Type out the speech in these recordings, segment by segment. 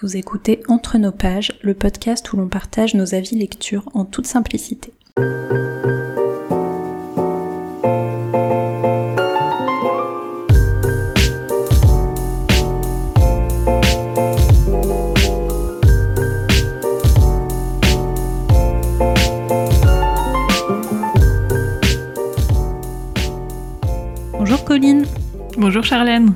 Vous écoutez Entre nos pages, le podcast où l'on partage nos avis lecture en toute simplicité. Bonjour Colline. Bonjour Charlène.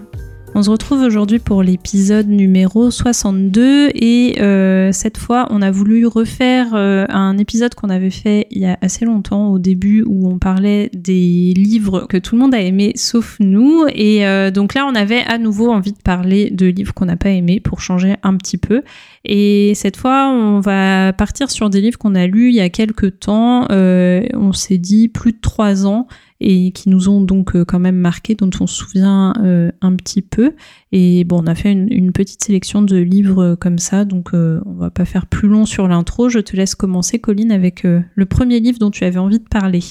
Aujourd'hui pour l'épisode numéro 62 et euh, cette fois on a voulu refaire euh, un épisode qu'on avait fait il y a assez longtemps au début où on parlait des livres que tout le monde a aimé sauf nous. Et euh, donc là on avait à nouveau envie de parler de livres qu'on n'a pas aimés pour changer un petit peu. Et cette fois on va partir sur des livres qu'on a lus il y a quelques temps. On s'est dit plus de trois ans et qui nous ont donc euh, quand même marqué, dont on se souvient euh, un petit peu. Et bon, on a fait une, petite sélection de livres euh, comme ça, donc on va pas faire plus long sur l'intro. Je te laisse commencer, Colline, avec le premier livre dont tu avais envie de parler.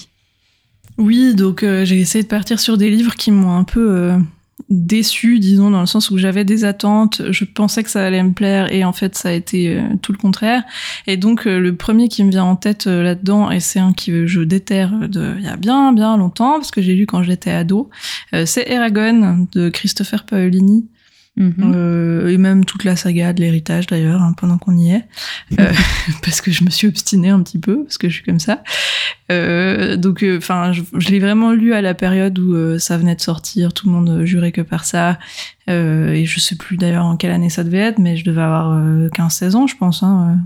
Oui, donc j'ai essayé de partir sur des livres qui m'ont un peu déçu, disons, dans le sens où j'avais des attentes, je pensais que ça allait me plaire et en fait ça a été euh, tout le contraire. Et donc euh, le premier qui me vient en tête euh, là-dedans, et c'est un qui je déterre de il y a bien bien longtemps parce que j'ai lu quand j'étais ado, c'est Eragon de Christopher Paolini. Mhm. Euh, et même toute la saga de l'héritage d'ailleurs, hein, pendant qu'on y est, euh, parce que je me suis obstinée un petit peu, parce que je suis comme ça. Euh, donc, enfin, je, je l'ai vraiment lu à la période où ça venait de sortir, tout le monde jurait que par ça, et je sais plus d'ailleurs en quelle année ça devait être, mais je devais avoir 15-16 ans, je pense, hein,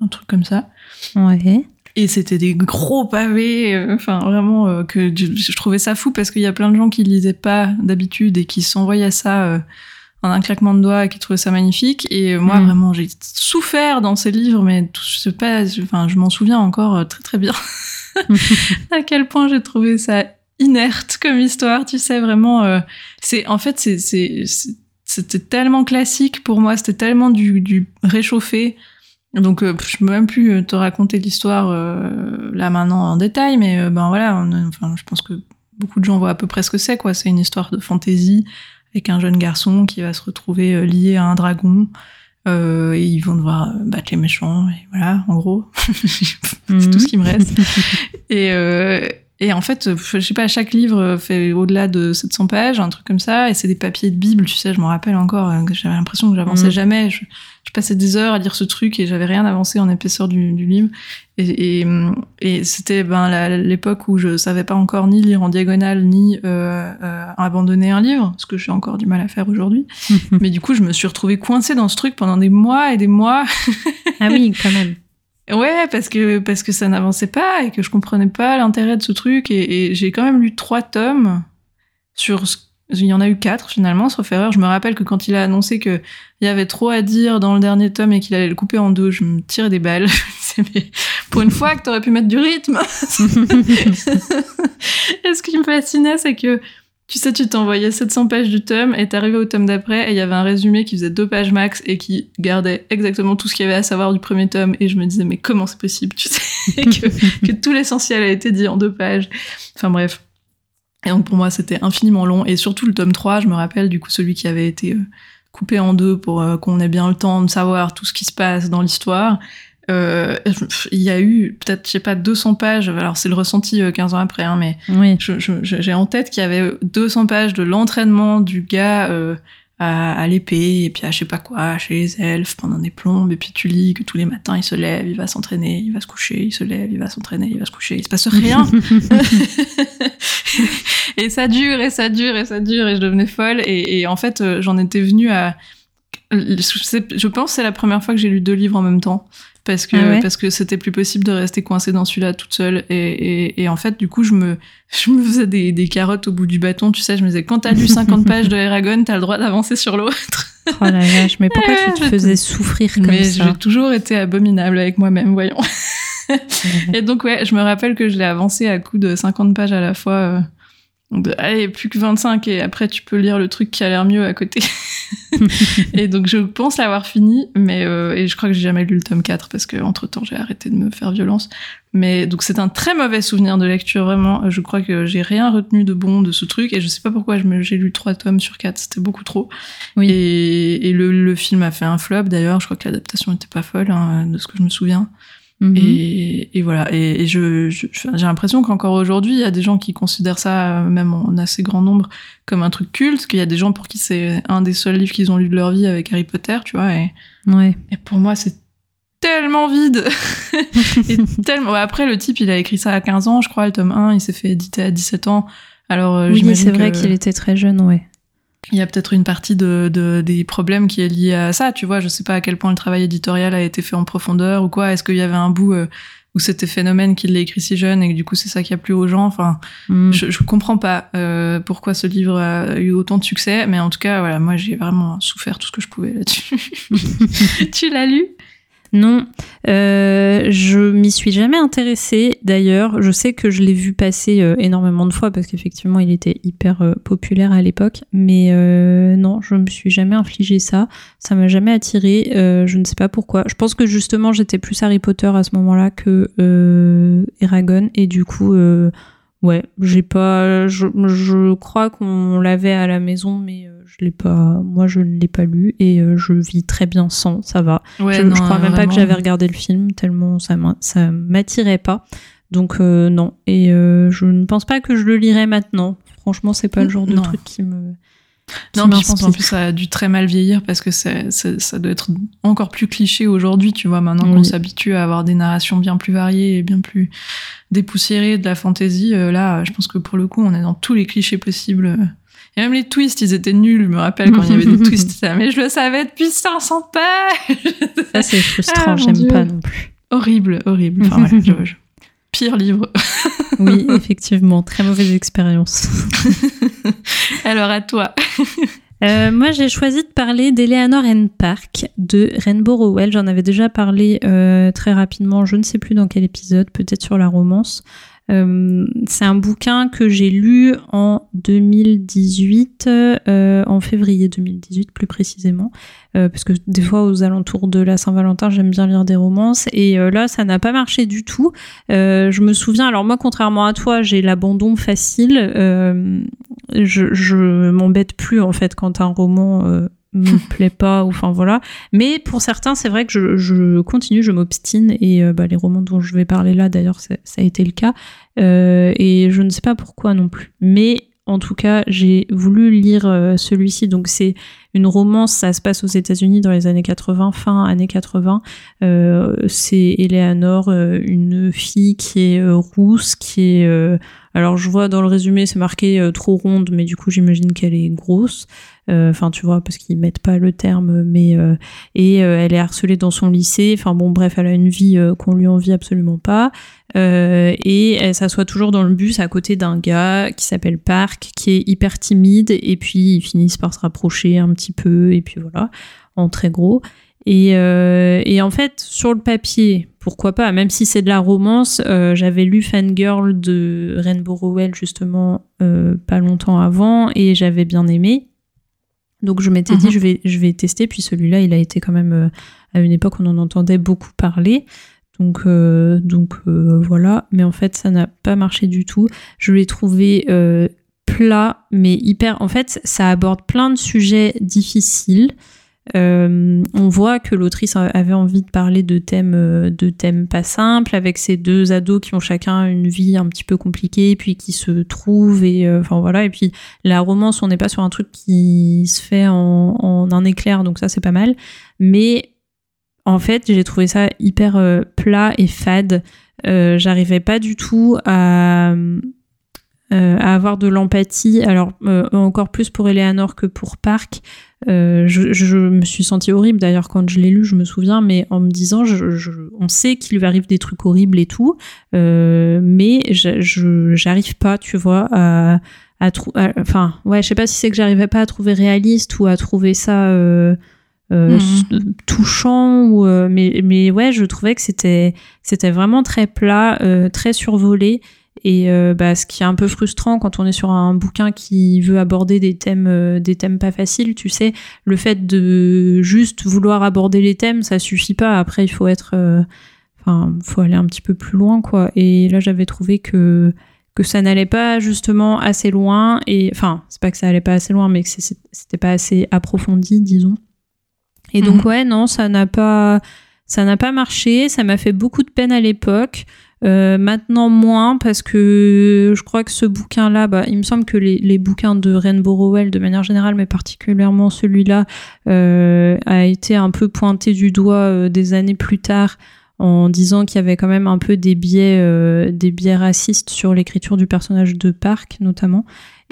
un truc comme ça. Ouais. Et c'était des gros pavés, enfin vraiment que je, je, trouvais ça fou parce qu'il y a plein de gens qui lisaient pas d'habitude et qui s'envoyaient ça en un claquement de doigts qui trouvait ça magnifique. Et moi mm. vraiment j'ai souffert dans ces livres mais tout, je sais pas enfin je m'en souviens encore euh, très très bien. À quel point j'ai trouvé ça inerte comme histoire tu sais vraiment euh, c'est en fait c'est c'est c'était tellement classique pour moi c'était tellement du, du réchauffé. Donc euh, je peux même plus te raconter l'histoire là maintenant en détail mais ben voilà enfin je pense que beaucoup de gens voient à peu près ce que c'est quoi. C'est une histoire de fantaisie avec un jeune garçon qui va se retrouver euh, lié à un dragon. Euh, et ils vont devoir euh, battre les méchants, et voilà, en gros. c'est tout ce qui me reste. et, euh, et en fait, je sais pas, chaque livre fait au-delà de 700 pages, un truc comme ça, et c'est des papiers de Bible, tu sais, je me rappelle encore euh, que j'avais l'impression que j'avançais mm. jamais. Je, je, passais des heures à lire ce truc et j'avais rien avancé en épaisseur du, du livre. Et, et, et c'était ben, l'époque où je savais pas encore ni lire en diagonale, ni euh, euh, abandonner un livre, ce que j'ai encore du mal à faire aujourd'hui. Mais du coup, je me suis retrouvée coincée dans ce truc pendant des mois et des mois. ah oui, quand même. Ouais, parce que parce que ça n'avançait pas et que je comprenais pas l'intérêt de ce truc et, et j'ai quand même lu trois tomes sur il y en a eu quatre finalement, sauf erreur. Je me rappelle que quand il a annoncé que il y avait trop à dire dans le dernier tome et qu'il allait le couper en deux, je me tirais des balles. pour une fois que t'aurais pu mettre du rythme. et ce qui me fascinait, c'est que tu sais, tu t'envoyais 700 pages du tome et t'arrivais au tome d'après et il y avait un résumé qui faisait deux pages max et qui gardait exactement tout ce qu'il y avait à savoir du premier tome et je me disais mais comment c'est possible, tu sais, que, tout l'essentiel a été dit en deux pages. Enfin bref. Et donc pour moi c'était infiniment long et surtout le tome 3, je me rappelle du coup celui qui avait été euh, coupé en deux pour euh, qu'on ait bien le temps de savoir tout ce qui se passe dans l'histoire. Euh, il y a eu peut-être, je sais pas, 200 pages. Alors c'est le ressenti 15 euh, ans après, hein, mais oui. j'ai en tête qu'il y avait 200 pages de l'entraînement du gars euh, à, à l'épée et puis à je sais pas quoi, chez les elfes pendant des plombes. Et puis tu lis que tous les matins il se lève, il va s'entraîner, il va se coucher, il se lève, il va s'entraîner, il va se coucher. Il se passe rien. et ça dure et ça dure et ça dure et je devenais folle. Et, et en fait, j'en étais venue à je pense que c'est la première fois que j'ai lu deux livres en même temps parce que ah parce que c'était plus possible de rester coincée dans celui-là toute seule et, et, et, en fait du coup je me je me faisais des, des carottes au bout du bâton tu sais je me disais quand t'as lu 50 pages de Eragon t'as le droit d'avancer sur l'autre. Oh la vache mais pourquoi tu te faisais souffrir comme mais ça j'ai toujours été abominable avec moi-même voyons. Et donc ouais je me rappelle que je l'ai avancé à coup de 50 pages à la fois euh, allez, plus que 25 et après tu peux lire le truc qui a l'air mieux à côté. et donc je pense l'avoir fini, mais euh, et je crois que j'ai jamais lu le tome 4 parce que entre temps j'ai arrêté de me faire violence. Mais donc c'est un très mauvais souvenir de lecture vraiment. Je crois que j'ai rien retenu de bon de ce truc et je sais pas pourquoi j'ai lu trois tomes sur 4, c'était beaucoup trop. Oui. Et, et le, le, film a fait un flop d'ailleurs. Je crois que l'adaptation était pas folle hein, de ce que je me souviens. Mhm. Et, et, voilà. Et, je, j'ai l'impression qu'encore aujourd'hui, il y a des gens qui considèrent ça, même en assez grand nombre, comme un truc culte. Qu'il y a des gens pour qui c'est un des seuls livres qu'ils ont lu de leur vie avec Harry Potter, tu vois. Et, ouais. et pour moi, c'est tellement vide. et tellement. Après, le type, il a écrit ça à 15 ans, je crois, le tome 1. Il s'est fait éditer à 17 ans. Alors, euh, oui, c'est vrai qu'il était très jeune, ouais il y a peut-être une partie de, de, des problèmes qui est liée à ça, tu vois. Je sais pas à quel point le travail éditorial a été fait en profondeur ou quoi. Est-ce qu'il y avait un bout euh, où c'était phénomène qu'il l'a écrit si jeune et que du coup c'est ça qui a plu aux gens? Enfin, mm. je, je comprends pas euh, pourquoi ce livre a eu autant de succès, mais en tout cas, voilà, moi j'ai vraiment souffert tout ce que je pouvais là-dessus. tu l'as lu? Non, euh, je m'y suis jamais intéressée d'ailleurs. Je sais que je l'ai vu passer euh, énormément de fois parce qu'effectivement il était hyper euh, populaire à l'époque, mais non, je me suis jamais infligé ça. Ça m'a jamais attiré. je ne sais pas pourquoi. Je pense que justement j'étais plus Harry Potter à ce moment-là que Eragon et du coup Ouais, j'ai pas. Je, je crois qu'on l'avait à la maison, mais euh, je l'ai pas. Moi, je ne l'ai pas lu et euh, je vis très bien sans. Ça va. je, je, crois même pas que j'avais regardé le film tellement ça ça m'attirait pas. Donc euh, non. Et je ne pense pas que je le lirai maintenant. Franchement, c'est pas le genre de truc qui me. Non, mais je pense en plus ça a dû très mal vieillir parce que ça, ça doit être encore plus cliché aujourd'hui, tu vois, maintenant qu'on s'habitue à avoir des narrations bien plus variées et bien plus dépoussiérées de la fantaisie. Euh, là, je pense que pour le coup, on est dans tous les clichés possibles. Et même les twists, ils étaient nuls. Je me rappelle quand il y avait des twists, mais je le savais depuis 500 pages. Ça, c'est frustrant, ah, j'aime pas non plus. Horrible, horrible. Enfin, je, Pire livre. oui, effectivement, très mauvaise expérience. Alors à toi. Euh, moi, j'ai choisi de parler d'Eleanor N. Park de Rainbow Rowell. J'en avais déjà parlé euh, très rapidement, je ne sais plus dans quel épisode, peut-être sur la romance. Euh, c'est un bouquin que j'ai lu en 2018, euh, en février 2018 plus précisément, euh, parce que des fois aux alentours de la Saint-Valentin, j'aime bien lire des romances, et là, ça n'a pas marché du tout. je me souviens, alors moi, contrairement à toi, j'ai l'abandon facile. je, je m'embête plus en fait quand un roman me plaît pas ou enfin voilà. Mais pour certains c'est vrai que je, je continue je m'obstine. Et euh, bah, les romans dont je vais parler là d'ailleurs ça, a été le cas euh, et je ne sais pas pourquoi non plus. Mais en tout cas j'ai voulu lire euh, celui-ci. Donc c'est une romance. Ça se passe aux États-Unis dans les années 80 fin années 80 c'est Eleanor une fille qui est rousse qui est alors je vois dans le résumé c'est marqué trop ronde mais du coup j'imagine qu'elle est grosse. Euh, enfin tu vois parce qu'ils mettent pas le terme mais euh, et euh, elle est harcelée dans son lycée. Enfin bon bref elle a une vie qu'on lui envie absolument pas. Et elle s'assoit toujours dans le bus à côté d'un gars qui s'appelle Park qui est hyper timide. Et puis ils finissent par se rapprocher un petit peu. Et puis voilà. En très gros et, et, en fait, sur le papier, pourquoi pas, même si c'est de la romance, j'avais lu Fangirl de Rainbow Rowell justement pas longtemps avant et j'avais bien aimé. Donc je m'étais dit mhm. je vais je vais tester puis celui-là il a été quand même euh, à une époque on en entendait beaucoup parler. Donc euh, donc euh, voilà, mais en fait ça n'a pas marché du tout. Je l'ai trouvé plat mais hyper en fait ça aborde plein de sujets difficiles. Euh, on voit que l'autrice avait envie de parler de thèmes, euh, de thèmes pas simples, avec ces deux ados qui ont chacun une vie un petit peu compliquée, puis qui se trouvent, et euh, voilà. Et puis la romance, on n'est pas sur un truc qui se fait en, un éclair, donc ça c'est pas mal. Mais en fait, j'ai trouvé ça hyper plat et fade. J'arrivais pas du tout à à avoir de l'empathie, alors encore plus pour Eleanor que pour Park, euh, je, me suis sentie horrible d'ailleurs quand je l'ai lu, je me souviens, mais en me disant, on sait qu'il lui arrive des trucs horribles et tout, euh, mais je j'arrive pas, tu vois, à, à, enfin, ouais, je sais pas si c'est que j'arrivais pas à trouver réaliste ou à trouver ça euh, mhm. touchant, ou, mais, mais ouais, je trouvais que c'était vraiment très plat, très survolé Et euh, bah, ce qui est un peu frustrant quand on est sur un bouquin qui veut aborder des thèmes, euh, des thèmes pas faciles, tu sais, le fait de juste vouloir aborder les thèmes, ça suffit pas. Après, il faut être, euh, enfin, faut aller un petit peu plus loin, quoi. Et là, j'avais trouvé que que ça n'allait pas justement assez loin. Et enfin, c'est pas que ça allait pas assez loin, mais que c'était pas assez approfondi, disons. Et donc, mhm. ouais, non, ça n'a pas, ça n'a pas marché. Ça m'a fait beaucoup de peine à l'époque. Euh, maintenant moins parce que je crois que ce bouquin-là, bah, il me semble que les, bouquins de Rainbow Rowell de manière générale, mais particulièrement celui-là, euh, a été un peu pointé du doigt euh, des années plus tard en disant qu'il y avait quand même un peu des biais, euh, des biais racistes sur l'écriture du personnage de Park notamment.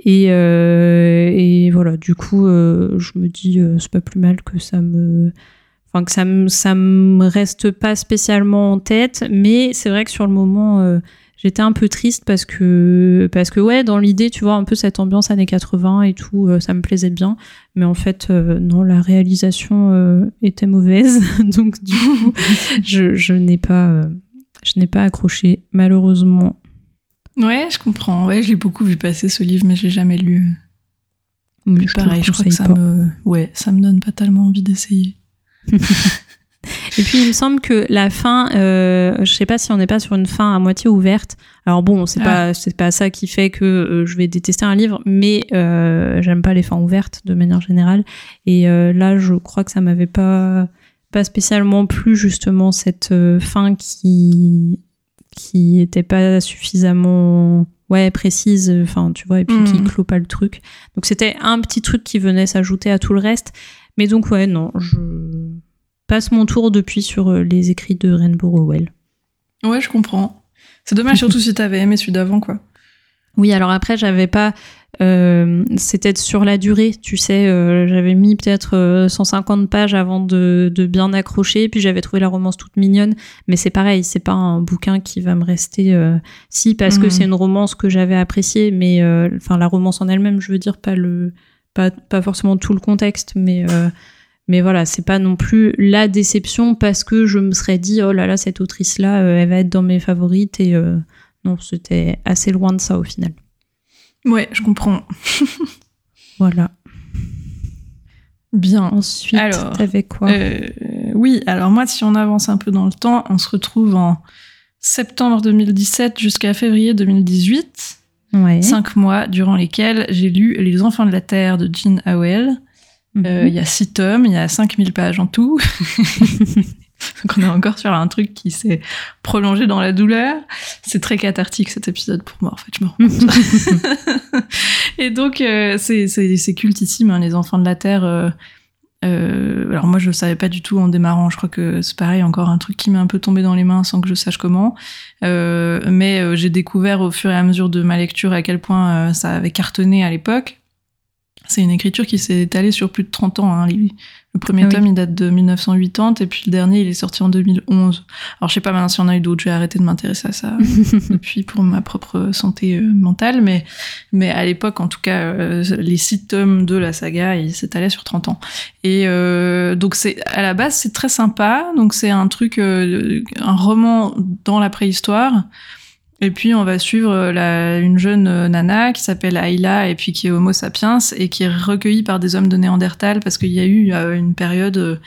Et, et voilà, du coup, je me dis, c'est pas plus mal que ça me enfin que ça me ça me reste pas spécialement en tête mais c'est vrai que sur le moment euh, j'étais un peu triste parce que parce que ouais dans l'idée tu vois un peu cette ambiance années 80 et tout euh, ça me plaisait bien. Mais en fait euh, non la réalisation était mauvaise. Donc du coup je, je n'ai pas je n'ai pas accroché malheureusement. Ouais je comprends. Ouais j'ai beaucoup vu passer ce livre mais je l'ai jamais lu. Mais pareil je crois que ça me ouais ça me donne pas tellement envie d'essayer Et puis il me semble que la fin, euh, je sais pas si on n'est pas sur une fin à moitié ouverte. Alors bon, c'est pas c'est pas ça qui fait que euh, je vais détester un livre, mais euh, j'aime pas les fins ouvertes de manière générale. Et euh, là, je crois que ça m'avait pas pas spécialement plu justement cette fin qui qui était pas suffisamment ouais précise enfin tu vois et puis qui hmm. clôt pas le truc donc c'était un petit truc qui venait s'ajouter à tout le reste mais donc, ouais, non, je passe mon tour depuis sur euh, les écrits de Rainbow Rowell. Ouais, je comprends. C'est dommage, surtout si t'avais aimé celui d'avant, quoi. Oui, alors après, j'avais pas. Euh, C'était sur la durée, tu sais. Euh, j'avais mis peut-être 150 euh, pages avant de, de bien accrocher, puis j'avais trouvé la romance toute mignonne. Mais c'est pareil, c'est pas un bouquin qui va me rester. si, parce que mhm. c'est une romance que j'avais appréciée, mais enfin la romance en elle-même, je veux dire, pas le pas, forcément tout le contexte, mais, euh, mais voilà, c'est pas non plus la déception parce que je me serais dit, oh là là, cette autrice-là, euh, elle va être dans mes favorites, et euh, non, c'était assez loin de ça au final. Ouais, je comprends. voilà. Bien. Ensuite, alors, t'avais quoi? Oui, alors moi, si on avance un peu dans le temps, on se retrouve en septembre 2017 jusqu'à février 2018. Cinq mois durant lesquels j'ai lu Les Enfants de la Terre de Jean Howell. Mhm. Euh, il y a six tomes, il y a 5000 pages en tout. donc on est encore sur un truc qui s'est prolongé dans la douleur. C'est très cathartique cet épisode pour moi, en fait, je me rends compte. Et donc, euh, c'est cultissime, hein, Les Enfants de la Terre. Euh, euh, alors moi je savais pas du tout en démarrant, je crois que c'est pareil encore un truc qui m'est un peu tombé dans les mains sans que je sache comment. Euh, mais euh, j'ai découvert au fur et à mesure de ma lecture à quel point ça avait cartonné à l'époque. C'est une écriture qui s'est étalée sur plus de 30 ans. Hein. Le premier ah tome, il date de 1980, et puis le dernier, il est sorti en 2011. Alors, je sais pas maintenant s'il y en a eu d'autres, j'ai arrêté de m'intéresser à ça depuis pour ma propre santé euh, mentale, mais, mais à l'époque, en tout cas, euh, les six tomes de la saga, ils s'étalaient sur 30 ans. Et euh, donc, c'est à la base, c'est très sympa. Donc, c'est un truc, un roman dans la préhistoire et puis on va suivre euh, la, une jeune euh, nana qui s'appelle Ayla et puis qui est Homo sapiens et qui est recueillie par des hommes de Néandertal parce qu'il y a eu euh, une période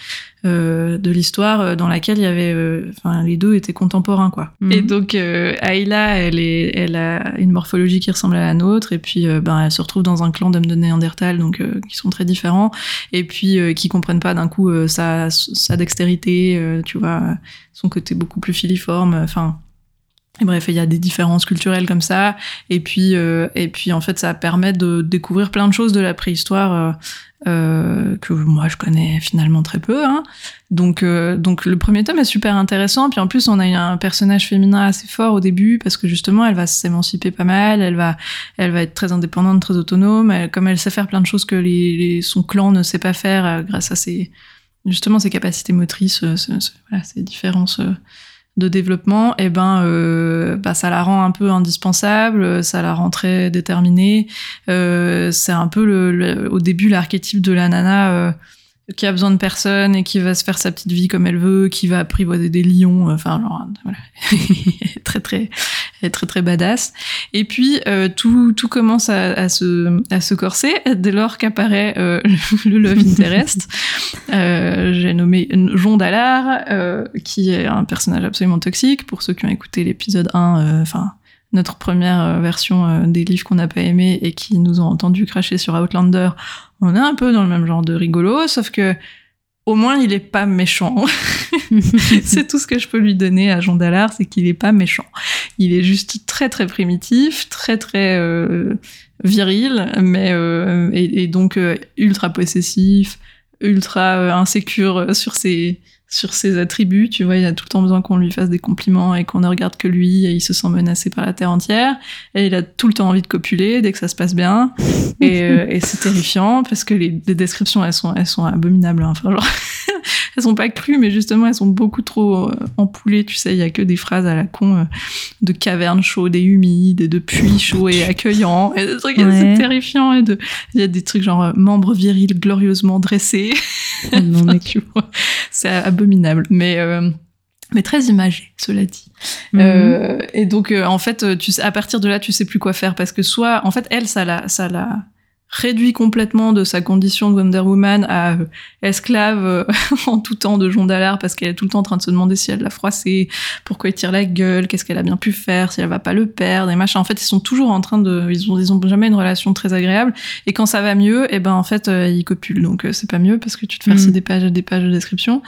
euh, de l'histoire dans laquelle il y avait, enfin les deux étaient contemporains quoi. Mhm. Et donc Ayla, elle est, elle a une morphologie qui ressemble à la nôtre et puis ben elle se retrouve dans un clan d'hommes de Néandertal donc qui sont très différents et puis qui comprennent pas d'un coup sa, sa dextérité, tu vois, son côté beaucoup plus filiforme, enfin bref, il y a des différences culturelles comme ça. Et puis, euh, et puis en fait, ça permet de découvrir plein de choses de la préhistoire euh, euh que moi je connais finalement très peu. Hein. Donc, donc le premier tome est super intéressant. Puis en plus, on a un personnage féminin assez fort au début parce que justement, elle va s'émanciper pas mal. Elle va, elle va être très indépendante, très autonome. comme elle sait faire plein de choses que son clan ne sait pas faire grâce à ses justement ses capacités motrices, voilà, ses différences de développement, eh ben, euh, bah, ça la rend un peu indispensable, ça la rend très déterminée. Euh, c'est un peu le, au début l'archétype de la nana euh, qui a besoin de personne et qui va se faire sa petite vie comme elle veut, qui va apprivoiser des lions. Enfin, genre, voilà, très très, très très badass. Et puis euh, tout, tout commence à, se, à se corser dès lors qu'apparaît euh, le Love Interest. euh, J'ai nommé Jon Dallard, euh, qui est un personnage absolument toxique. Pour ceux qui ont écouté l'épisode 1, enfin notre première version des livres qu'on n'a pas aimé et qui nous ont entendu cracher sur Outlander, on est un peu dans le même genre de rigolo, sauf que au moins il est pas méchant. c'est tout ce que je peux lui donner à Jean Dallard, c'est qu'il est pas méchant. Il est juste très très primitif, très très euh, viril, mais euh, et, et, donc euh, ultra possessif, ultra insécure sur ses sur ses attributs, tu vois, il a tout le temps besoin qu'on lui fasse des compliments et qu'on ne regarde que lui, et il se sent menacé par la terre entière, et il a tout le temps envie de copuler dès que ça se passe bien, et, euh, et c'est terrifiant parce que les, les, descriptions elles sont elles sont abominables, hein. enfin genre elles sont pas crues, mais justement elles sont beaucoup trop euh, empoulées, tu sais, il y a que des phrases à la con euh, de cavernes chaudes et humides, et de puits chauds et accueillants, et des trucs ouais. c'est terrifiant, et de il y a des trucs genre membres virils glorieusement dressés, Oh non, mais tu vois, c'est abominable, mais euh, mais très imagé, cela dit. Mhm. Euh, et donc, euh, en fait, tu sais, à partir de là, tu sais plus quoi faire parce que soit, en fait, elle, ça la, ça la réduit complètement de sa condition de Wonder Woman à euh, esclave euh, en tout temps de Jon Dallard parce qu'elle est tout le temps en train de se demander si elle l'a froissé, pourquoi il tire la gueule, qu'est-ce qu'elle a bien pu faire, si elle va pas le perdre et machin. En fait, ils sont toujours en train de, ils ont, ils ont jamais une relation très agréable. Et quand ça va mieux, et ben en fait, euh, ils copulent. Donc c'est pas mieux parce que tu te farcis Mhm. des pages et des pages de description.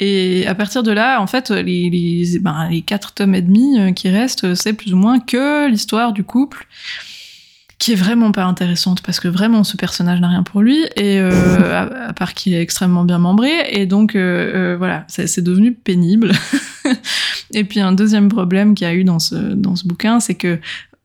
Et à partir de là, en fait, les les, ben, les quatre tomes et demi qui restent, c'est plus ou moins que l'histoire du couple qui est vraiment pas intéressante parce que vraiment ce personnage n'a rien pour lui et euh, à, à, part qu'il est extrêmement bien membré et donc euh, euh, voilà c'est devenu pénible. Et puis un deuxième problème qu'il y a eu dans ce dans ce bouquin c'est que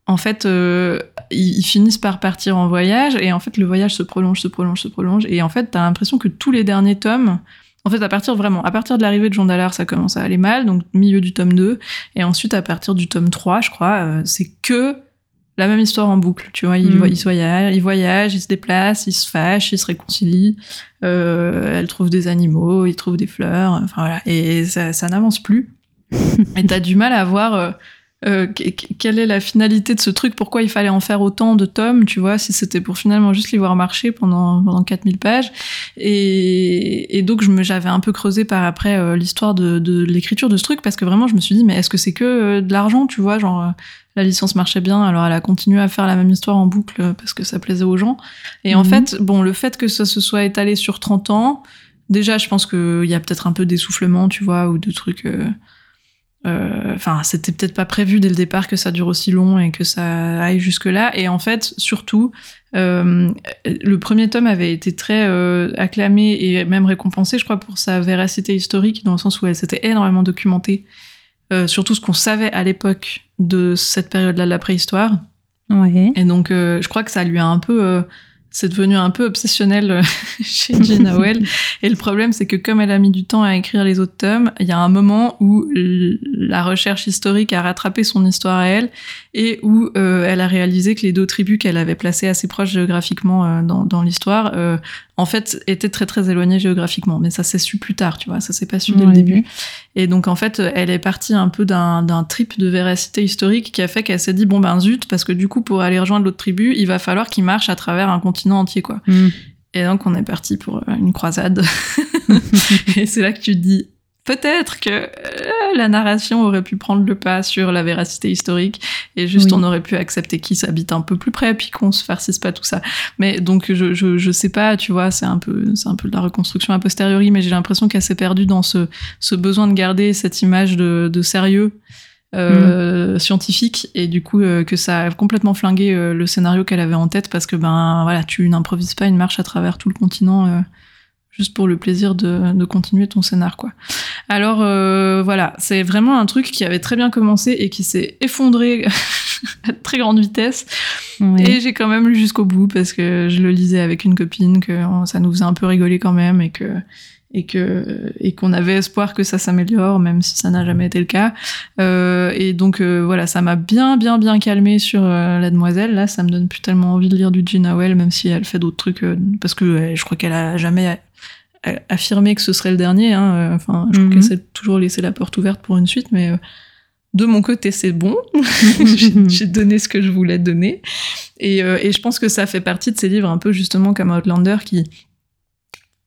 en fait ils, ils, finissent par partir en voyage et en fait le voyage se prolonge se prolonge se prolonge et en fait t'as l'impression que tous les derniers tomes en fait, à partir vraiment, à partir de l'arrivée de Jean Dallard, ça commence à aller mal, donc milieu du tome 2, et ensuite à partir du tome 3, je crois, c'est que la même histoire en boucle, tu vois. Il, Mm. il, voyage, il voyage, il se déplace, il se fâche, il se réconcilie. Euh, elle trouve des animaux, il trouve des fleurs. Enfin voilà, et ça, ça n'avance plus. et t'as du mal à voir euh, quelle est la finalité de ce truc, pourquoi il fallait en faire autant de tomes, tu vois, si c'était pour finalement juste les voir marcher pendant, pendant 4000 pages. Et, et donc, j'avais un peu creusé par après euh, l'histoire de, de l'écriture de ce truc, parce que vraiment, je me suis dit, mais est-ce que c'est que euh, de l'argent, tu vois, genre, la licence marchait bien, alors elle a continué à faire la même histoire en boucle parce que ça plaisait aux gens. Et mmh. en fait, bon, le fait que ça se soit étalé sur 30 ans, déjà, je pense qu'il y a peut-être un peu d'essoufflement, tu vois, ou de trucs... euh, Enfin, c'était peut-être pas prévu dès le départ que ça dure aussi long et que ça aille jusque là. Et en fait, surtout, euh, le premier tome avait été très euh, acclamé et même récompensé, je crois, pour sa véracité historique, dans le sens où elle s'était énormément documentée, euh, surtout ce qu'on savait à l'époque de cette période-là de la préhistoire. Ouais. Et donc, euh, je crois que ça lui a un peu euh, c'est devenu un peu obsessionnel euh, chez Gina Howell. Et le problème, c'est que comme elle a mis du temps à écrire les autres tomes, il y a un moment où la recherche historique a rattrapé son histoire à elle et où euh, elle a réalisé que les deux tribus qu'elle avait placées assez proches géographiquement euh, dans, dans l'histoire, euh, en fait, étaient très très éloignées géographiquement. Mais ça s'est su plus tard, tu vois, ça s'est pas su dès Ouais. le début. Et donc, en fait, elle est partie un peu d'un trip de véracité historique qui a fait qu'elle s'est dit, bon ben zut, parce que du coup, pour aller rejoindre l'autre tribu, il va falloir qu'il marche à travers un continent entier, quoi. Mm. Et donc, on est parti pour une croisade. et c'est là que tu te dis, peut-être que euh, la narration aurait pu prendre le pas sur la véracité historique et juste Oui. on aurait pu accepter qui s'habite un peu plus près puis qu'on se farcisse pas tout ça. Mais donc je, je, je sais pas, tu vois, c'est un peu c'est un peu de la reconstruction a posteriori, mais j'ai l'impression qu'elle s'est perdue dans ce, ce besoin de garder cette image de, de sérieux. Euh, scientifique et du coup euh, que ça a complètement flingué le scénario qu'elle avait en tête parce que ben voilà tu n'improvises pas une marche à travers tout le continent juste pour le plaisir de, de continuer ton scénar quoi. Alors euh, voilà, c'est vraiment un truc qui avait très bien commencé et qui s'est effondré à très grande vitesse. Et j'ai quand même lu jusqu'au bout parce que je le lisais avec une copine, que ça nous faisait un peu rigoler quand même et que et que et qu'on avait espoir que ça s'améliore même si ça n'a jamais été le cas euh, et donc euh, voilà ça m'a bien bien bien calmé sur euh, la demoiselle là ça me donne plus tellement envie de lire du Gina même si elle fait d'autres trucs euh, parce que je crois qu'elle a jamais a- affirmé que ce serait le dernier hein, euh, enfin je crois qu'elle s'est toujours laissé la porte ouverte pour une suite mais euh, de mon côté, c'est bon. J'ai donné ce que je voulais donner. Et, euh, et, je pense que ça fait partie de ces livres un peu justement comme Outlander qui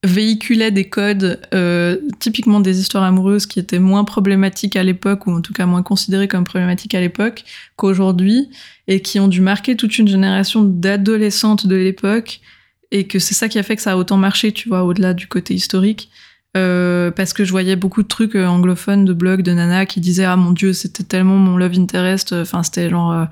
véhiculait des codes, euh, typiquement des histoires amoureuses qui étaient moins problématiques à l'époque, ou en tout cas moins considérées comme problématiques à l'époque qu'aujourd'hui, et qui ont dû marquer toute une génération d'adolescentes de l'époque, et que c'est ça qui a fait que ça a autant marché, tu vois, au-delà du côté historique. Euh, parce que je voyais beaucoup de trucs euh, anglophones de blogs de nana qui disaient ah mon dieu c'était tellement mon love interest. Enfin c'était genre euh,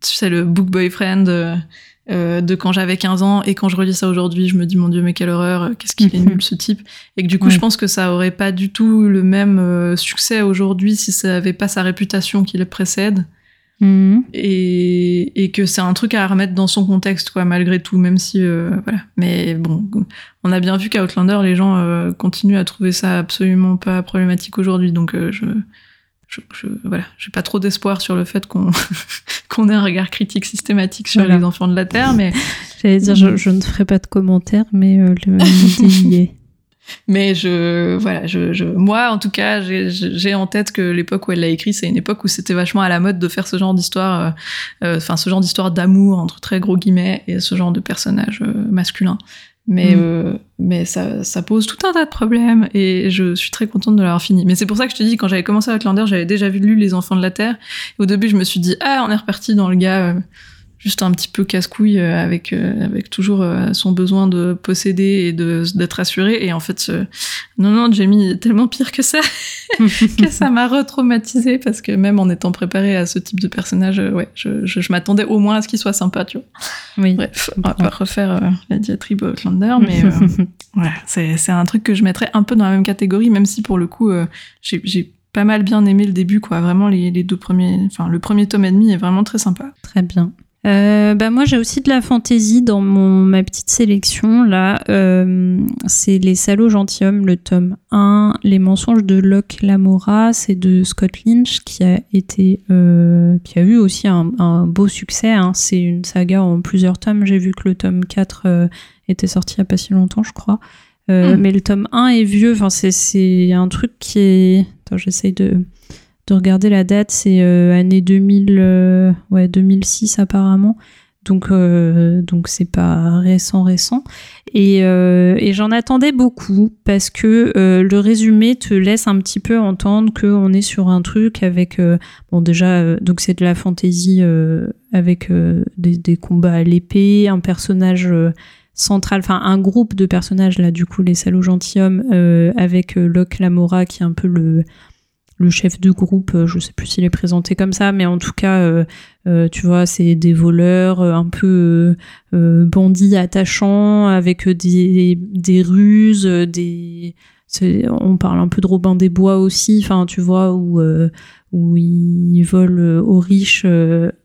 tu sais le book boyfriend euh, de quand j'avais 15 ans. Et quand je relis ça aujourd'hui, je me dis mon dieu mais quelle horreur, qu'est-ce qu'il est nul ce type. Et que du coup je pense que ça aurait pas du tout le même succès aujourd'hui si ça avait pas sa réputation qui le précède. Mhm. Et, et, que c'est un truc à remettre dans son contexte quoi malgré tout même si euh, voilà mais bon on a bien vu qu'à Outlander les gens continuent à trouver ça absolument pas problématique aujourd'hui donc je je, je, voilà, j'ai pas trop d'espoir sur le fait qu'on qu'on ait un regard critique systématique sur les enfants de la Terre, mais j'allais dire, je, je, ne ferai pas de commentaires, mais euh, l'idée y est. Mais je, voilà, je, je, moi, en tout cas, j'ai en tête que l'époque où elle l'a écrit, c'est une époque où c'était vachement à la mode de faire ce genre d'histoire, euh, euh, enfin, ce genre d'histoire d'amour entre très gros guillemets et ce genre de personnage euh, masculin. Mais, mm. mais ça, ça, pose tout un tas de problèmes et je suis très contente de l'avoir fini. Mais c'est pour ça que je te dis, quand j'avais commencé avec Lander, j'avais déjà vu lu Les Enfants de la Terre. Et au début, je me suis dit, ah, on est reparti dans le gars juste un petit peu casse-couille euh, avec euh, avec toujours euh, son besoin de posséder et d'être assuré. Et en fait non non Jamie est tellement pire que ça que ça m'a retraumatisé parce que même en étant préparé à ce type de personnage ouais je, je, m'attendais au moins à ce qu'il soit sympa tu vois. Oui. Bref on va pas refaire la diatribe Outlander mais voilà c'est c'est un truc que je mettrais un peu dans la même catégorie même si pour le coup j'ai j'ai pas mal bien aimé le début quoi. Vraiment les, les deux premiers enfin le premier tome et demi est vraiment très sympa. Très bien euh, bah moi j'ai aussi de la fantaisie dans mon ma petite sélection là. Euh, c'est les salauds gentilshommes le tome 1 les mensonges de Locke Lamora c'est de Scott Lynch qui a été euh, qui a eu aussi un, un beau succès hein. c'est une saga en plusieurs tomes. J'ai vu que le tome 4 euh, était sorti il y a pas si longtemps je crois. Euh, mm. mais le tome 1 est vieux. Enfin c'est c'est un truc qui est attends j'essaye de de regarder la date, c'est euh, année 2000, euh, ouais 2006 apparemment. Donc euh, donc c'est pas récent récent et, et j'en attendais beaucoup parce que le résumé te laisse un petit peu entendre qu'on est sur un truc avec bon déjà donc c'est de la fantaisie avec des, des, combats à l'épée, un personnage central, enfin un groupe de personnages là du coup les salauds gentilshommes avec Locke Lamora qui est un peu le le chef de groupe, euh, je sais plus s'il est présenté comme ça, mais en tout cas, euh, euh, tu vois, c'est des voleurs un peu bandits attachants avec des, des ruses, des on parle un peu de Robin des Bois aussi, enfin tu vois où où ils volent aux riches.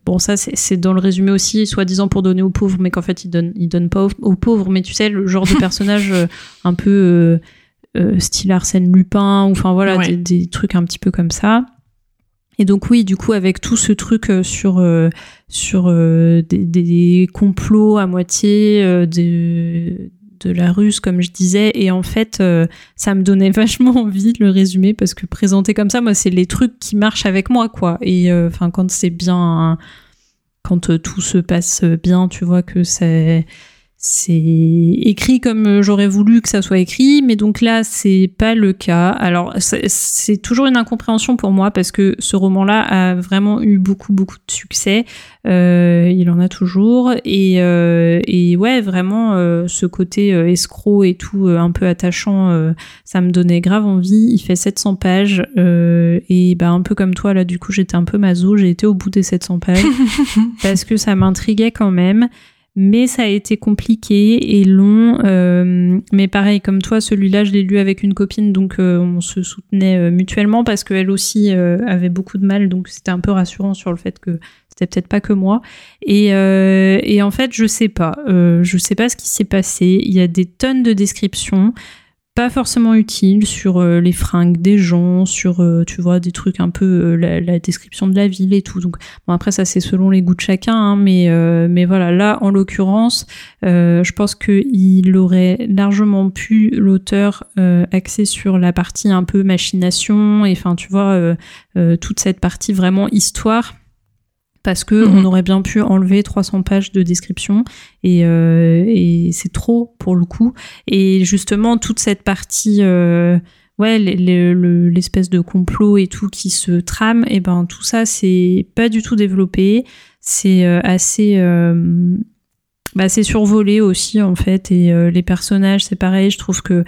bon ça c'est dans le résumé aussi, soi-disant pour donner aux pauvres, mais qu'en fait ils donnent ils donnent pas aux, pauvres. Mais tu sais le genre de personnage un peu euh, style Arsène Lupin, ou enfin voilà, des, trucs un petit peu comme ça. Et donc oui, du coup, avec tout ce truc euh, sur euh, sur des, complots à moitié de, de la russe, comme je disais, et en fait, ça me donnait vachement envie de le résumer parce que présenté comme ça, moi, c'est les trucs qui marchent avec moi, quoi. Et enfin, quand c'est bien, quand tout se passe bien, tu vois que c'est c'est écrit comme euh, j'aurais voulu que ça soit écrit, mais donc là c'est pas le cas. Alors c'est toujours une incompréhension pour moi parce que ce roman-là a vraiment eu beaucoup beaucoup de succès. Euh, il en a toujours et, euh, et ouais vraiment euh, ce côté escroc et tout un peu attachant, ça me donnait grave envie. Il fait 700 pages et bah un peu comme toi là du coup j'étais un peu mazo, j'ai été au bout des 700 pages parce que ça m'intriguait quand même mais ça a été compliqué et long. Euh, mais pareil, comme toi, celui-là, je l'ai lu avec une copine, donc euh, on se soutenait euh, mutuellement parce qu'elle aussi avait beaucoup de mal, donc c'était un peu rassurant sur le fait que c'était peut-être pas que moi. Et, et, en fait, je sais pas, je sais pas ce qui s'est passé. Il y a des tonnes de descriptions pas forcément utile sur euh, les fringues des gens, sur euh, tu vois des trucs un peu euh, la, description de la ville et tout. Donc bon après ça c'est selon les goûts de chacun, hein, mais mais voilà là en l'occurrence je pense que il aurait largement pu l'auteur axer sur la partie un peu machination et enfin tu vois toute cette partie vraiment histoire parce que mhm. on aurait bien pu enlever 300 pages de description et, euh, et c'est trop pour le coup et justement toute cette partie euh, ouais l'espèce de complot et tout qui se trame et ben tout ça c'est pas du tout développé c'est euh, assez euh, bah, c'est survolé aussi en fait et euh, les personnages c'est pareil je trouve que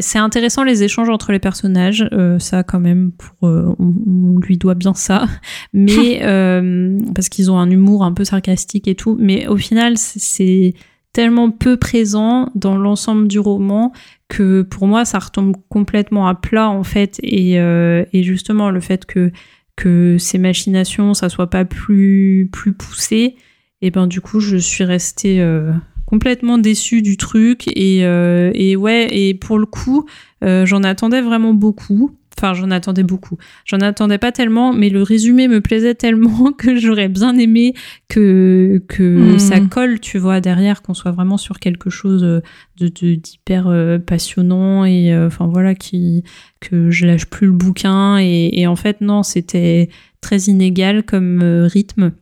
c'est intéressant les échanges entre les personnages euh, ça quand même pour euh, on, lui doit bien ça. Mais parce qu'ils ont un humour un peu sarcastique et tout mais au final c'est tellement peu présent dans l'ensemble du roman que pour moi ça retombe complètement à plat en fait et, et justement le fait que que ces machinations ça soit pas plus plus poussé et ben du coup je suis restée euh, complètement déçue du truc. Et, euh, et ouais et pour le coup euh, j'en attendais vraiment beaucoup. Enfin j'en attendais beaucoup. J'en attendais pas tellement mais le résumé me plaisait tellement que j'aurais bien aimé que que hmm. ça colle tu vois derrière qu'on soit vraiment sur quelque chose de d'hyper passionnant et enfin voilà qui que je lâche plus le bouquin. Et, et en fait non c'était très inégal comme rythme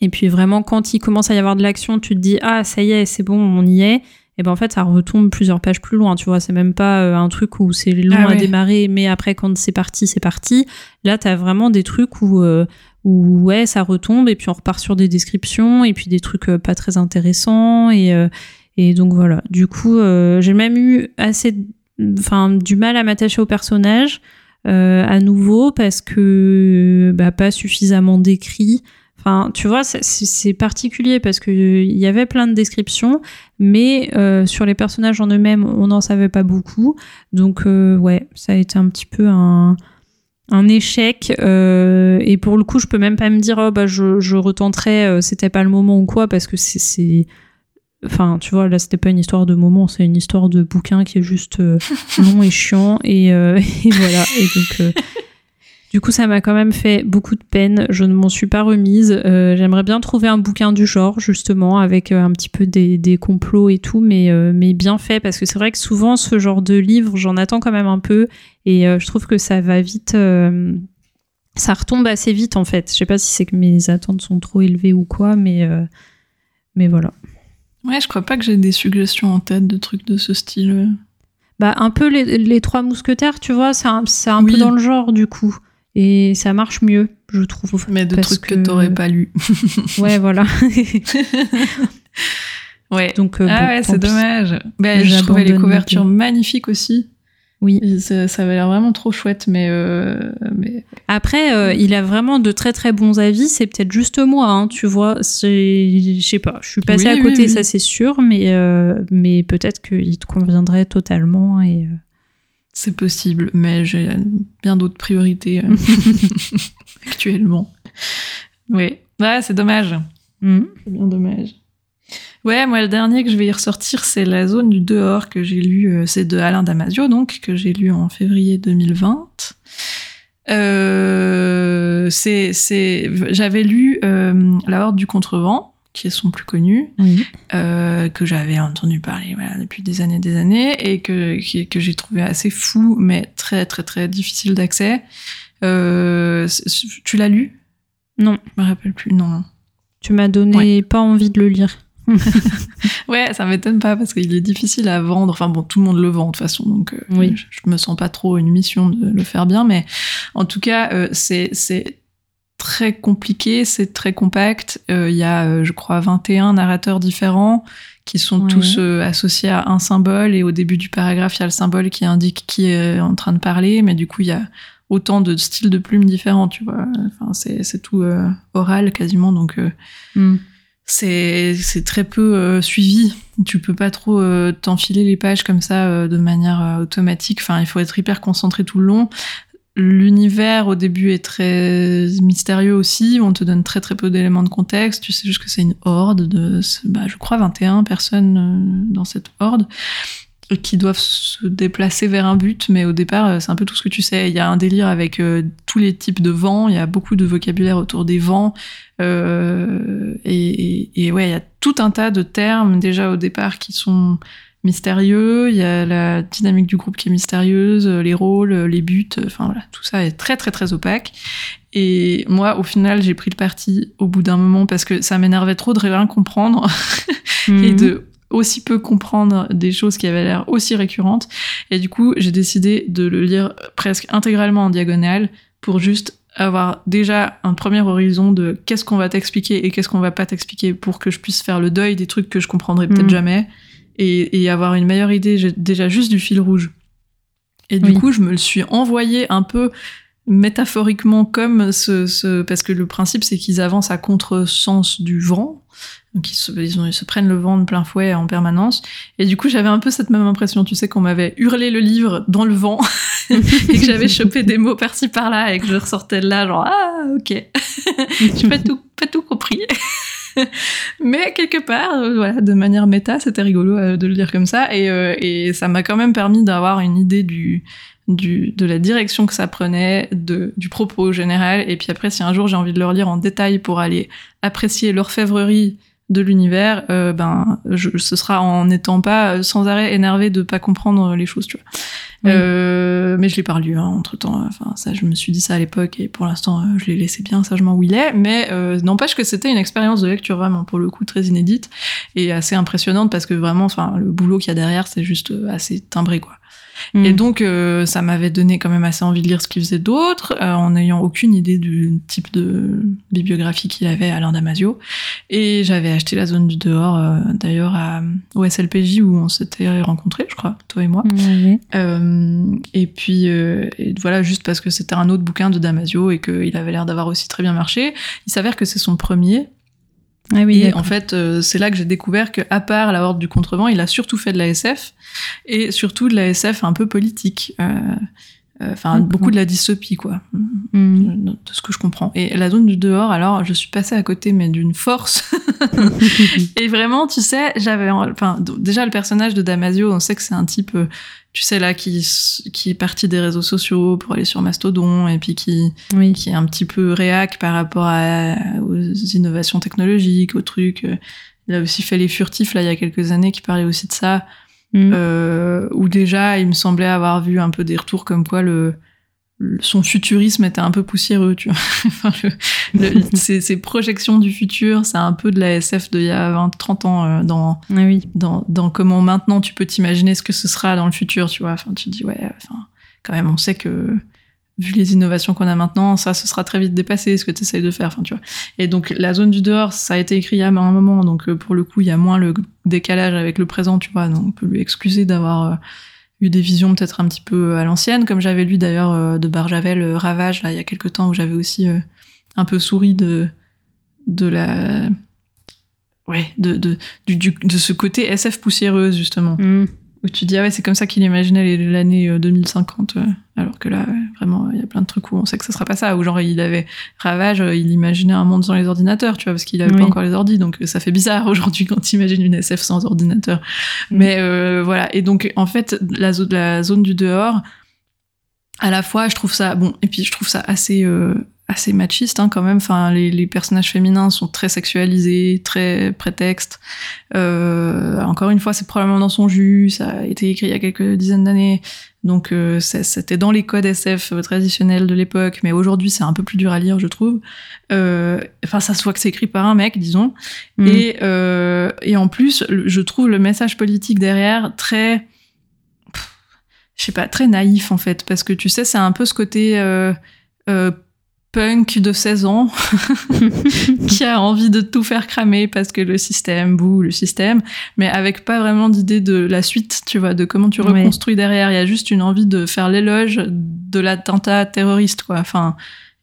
et puis vraiment, quand il commence à y avoir de l'action, tu te dis ah ça y est, c'est bon, on y est. Et ben en fait, ça retombe plusieurs pages plus loin. Tu vois, c'est même pas euh, un truc où c'est long ah à démarrer, mais après quand c'est parti, c'est parti. Là, t'as vraiment des trucs où euh, où ouais, ça retombe et puis on repart sur des descriptions et puis des trucs euh, pas très intéressants et et donc voilà. Du coup, j'ai même eu assez, enfin, du mal à m'attacher au personnage. à nouveau parce que bah, pas suffisamment décrit Tu vois, c'est particulier parce que il y avait plein de descriptions, mais euh, sur les personnages en eux-mêmes, on n'en savait pas beaucoup. Donc, euh, ouais, ça a été un petit peu un, un échec. Euh, et pour le coup, je peux même pas me dire, oh, bah, je, je retenterai, c'était pas le moment ou quoi, parce que c'est. Enfin, tu vois, là, c'était pas une histoire de moment, c'est une histoire de bouquin qui est juste long et chiant. Et, et voilà. Et donc. Du coup, ça m'a quand même fait beaucoup de peine. Je ne m'en suis pas remise. Euh, j'aimerais bien trouver un bouquin du genre, justement, avec euh, un petit peu des, complots et tout, mais, euh, mais bien fait, parce que c'est vrai que souvent, ce genre de livre, j'en attends quand même un peu, et je trouve que ça va vite. ça retombe assez vite, en fait. Je sais pas si c'est que mes attentes sont trop élevées ou quoi, mais, mais voilà. Ouais, je crois pas que j'ai des suggestions en tête de trucs de ce style. Bah, un peu les, trois mousquetaires, tu vois, c'est un, un peu dans le genre, du coup. Et ça marche mieux, je trouve. Mais de trucs que, tu t'aurais pas lu. ouais, voilà. ouais. Donc, euh, ah ouais, c'est dommage. Ben, je trouvais les couvertures magnifiques aussi. Oui. Ça, ça avait l'air vraiment trop chouette, mais. Euh, mais... Après, euh, il a vraiment de très très bons avis. C'est peut-être juste moi, hein, tu vois. Je sais pas. Je suis passée à côté, ça c'est sûr, mais, mais peut-être qu'il te conviendrait totalement. Et, c'est possible, mais j'ai bien d'autres priorités euh, actuellement. Oui, ouais, c'est dommage. Mm. C'est bien dommage. Ouais, moi, le dernier que je vais y ressortir, c'est La zone du dehors que j'ai lu. Euh, c'est de Alain Damasio, donc, que j'ai lu en février 2020. Euh, c'est, c'est, j'avais lu La Horde du Contrevent qui sont plus connus, euh, que j'avais entendu parler voilà, depuis des années des années, et que, que j'ai trouvé assez fou, mais très très très difficile d'accès. Euh, tu l'as lu? Non. Je me rappelle plus, non. Tu m'as donné pas envie de le lire. ouais, ça m'étonne pas parce qu'il est difficile à vendre. Enfin bon, tout le monde le vend de toute façon, donc euh, oui. je, me sens pas trop une mission de le faire bien, mais en tout cas, c'est très compliqué, c'est très compact. Euh, il y a, euh, je crois, 21 narrateurs différents qui sont tous euh, associés à un symbole et au début du paragraphe, il y a le symbole qui indique qui est en train de parler, mais du coup, il y a autant de styles de plumes différents, tu vois. Enfin, c'est tout oral quasiment, donc mm. c'est c'est très peu suivi. Tu peux pas trop t'enfiler les pages comme ça de manière automatique. Enfin, il faut être hyper concentré tout le long. L'univers au début est très mystérieux aussi, on te donne très très peu d'éléments de contexte, tu sais juste que c'est une horde de, bah, je crois 21 personnes euh, dans cette horde qui doivent se déplacer vers un but, mais au départ, euh, c'est un peu tout ce que tu sais. Il y a un délire avec euh, tous les types de vents, il y a beaucoup de vocabulaire autour des vents, euh, et, et, ouais, il y a tout un tas de termes déjà au départ qui sont mystérieux, il y a la dynamique du groupe qui est mystérieuse, les rôles, les buts, enfin voilà, tout ça est très très très opaque. Et moi, au final, j'ai pris le parti au bout d'un moment parce que ça m'énervait trop de rien comprendre et Mhm. de aussi peu comprendre des choses qui avaient l'air aussi récurrentes. Et du coup, j'ai décidé de le lire presque intégralement en diagonale pour juste avoir déjà un premier horizon de qu'est-ce qu'on va t'expliquer et qu'est-ce qu'on va pas t'expliquer pour que je puisse faire le deuil des trucs que je comprendrai peut-être Mhm. jamais et, et avoir une meilleure idée déjà juste du fil rouge. Et du Oui. coup, je me le suis envoyé un peu métaphoriquement comme ce, ce parce que le principe c'est qu'ils avancent à contresens du vent donc ils se, ils, ont- ils se prennent le vent de plein fouet en permanence et du coup j'avais un peu cette même impression tu sais qu'on m'avait hurlé le livre dans le vent et que j'avais chopé des mots par-ci par-là et que je ressortais de là genre ah ok j'ai pas tout pas tout compris mais quelque part euh, voilà de manière méta c'était rigolo euh, de le dire comme ça et, euh, et ça m'a quand même permis d'avoir une idée de la direction que ça prenait, du propos général. Et puis après, si un jour j'ai envie de le relire en détail pour aller apprécier l'orfèvrerie de l'univers, euh, ben, je, ce sera en n'étant pas euh, sans arrêt énervé de pas comprendre les choses, tu vois. Oui. Euh, mais je l'ai pas relu, hein, entre temps. Enfin, ça, je me suis dit ça à l'époque et pour l'instant, euh, je l'ai laissé bien sagement où il est. Mais euh, n'empêche que c'était une expérience de lecture vraiment, pour le coup, très inédite et assez impressionnante parce que vraiment, enfin, le boulot qu'il y a derrière, c'est juste euh, assez timbré, quoi. Mhm. Et donc, euh, ça m'avait donné quand même assez envie de lire ce qu'il faisait d'autre, euh, en n'ayant aucune idée du type de bibliographie qu'il avait, Alain Damasio. Et j'avais acheté La Zone du Dehors, euh, d'ailleurs, au SLPJ où on s'était rencontrés, je crois, toi et moi. Ouais. Euh, et puis, et voilà, juste parce que c'était un autre bouquin de Damasio et qu'il avait l'air d'avoir aussi très bien marché. Il s'avère que c'est son premier. Ah oui, Et en fait, euh, c'est là que j'ai découvert que, à part la Horde du Contrevent, il a surtout fait de la SF et surtout de la SF un peu politique. Euh, Enfin, D'accord. beaucoup de la dystopie, quoi, Mhm. de ce que je comprends. Et la zone du dehors, alors, je suis passée à côté, mais d'une force. et vraiment, tu sais, j'avais, enfin, déjà le personnage de Damasio, on sait que c'est un type, euh, tu sais là, qui qui est parti des réseaux sociaux pour aller sur Mastodon et puis qui oui. qui est un petit peu réac par rapport à, aux innovations technologiques, aux trucs. euh, Il a aussi fait les furtifs là il y a quelques années qui parlaient aussi de ça, Euh, où déjà il me semblait avoir vu un peu des retours comme quoi le, le- son futurisme était un peu poussiéreux, tu vois. Enfin, le- le- ces, ces projections du futur, c'est un peu de la SF d'il y a 20-30 ans euh, dans, Ah oui. dans, dans comment maintenant tu peux t'imaginer ce que ce sera dans le futur, tu vois. Enfin, tu te dis, ouais, enfin, quand même, on sait que vu les innovations qu'on a maintenant, ça, ce sera très vite dépassé, ce que tu essayes de faire, enfin, tu vois. Et donc, la zone du dehors, ça a été écrit a un moment, donc euh, pour le coup, il y a moins le décalage avec le présent, tu vois. Donc, on peut lui excuser d'avoir euh, eu des visions peut-être un petit peu à l'ancienne, comme j'avais lu d'ailleurs euh, de Barjavel, euh, Ravage, là, il y a quelques temps, où j'avais aussi euh, un peu souri de, de la. Ouais, de, de, du, de ce côté SF poussiéreuse, justement. Mhm. Où tu dis, ah ouais, c'est comme ça qu'il imaginait l'année euh, 2050. euh, alors que là, vraiment, il y a plein de trucs où on sait que ce sera pas ça. Ou genre, il avait Ravage, euh, il imaginait un monde sans les ordinateurs, tu vois, parce qu'il avait Oui. pas encore les ordis. Donc, euh, ça fait bizarre aujourd'hui quand tu imagines une SF sans ordinateur. Mm. Mais euh, voilà. Et donc, en fait, la, zo- la zone du dehors, à la fois, je trouve ça bon, et puis je trouve ça assez euh, assez machiste hein, quand même. Enfin, les, les personnages féminins sont très sexualisés, très prétextes. Euh, encore une fois, c'est probablement dans son jus. Ça a été écrit il y a quelques dizaines d'années, donc euh, c'était dans les codes SF traditionnels de l'époque. Mais aujourd'hui, c'est un peu plus dur à lire, je trouve. Euh, Enfin, ça se voit que c'est écrit par un mec, disons. Mhm. Et, euh, et en plus, je trouve le message politique derrière très, je sais pas, très naïf en fait, parce que tu sais, c'est un peu ce côté euh, euh, punk de 16 ans qui a envie de tout faire cramer parce que le système, bouh, le système, mais avec pas vraiment d'idée de la suite, tu vois, de comment tu Ouais. reconstruis derrière. Il y a juste une envie de faire l'éloge de l'attentat terroriste, quoi. Enfin,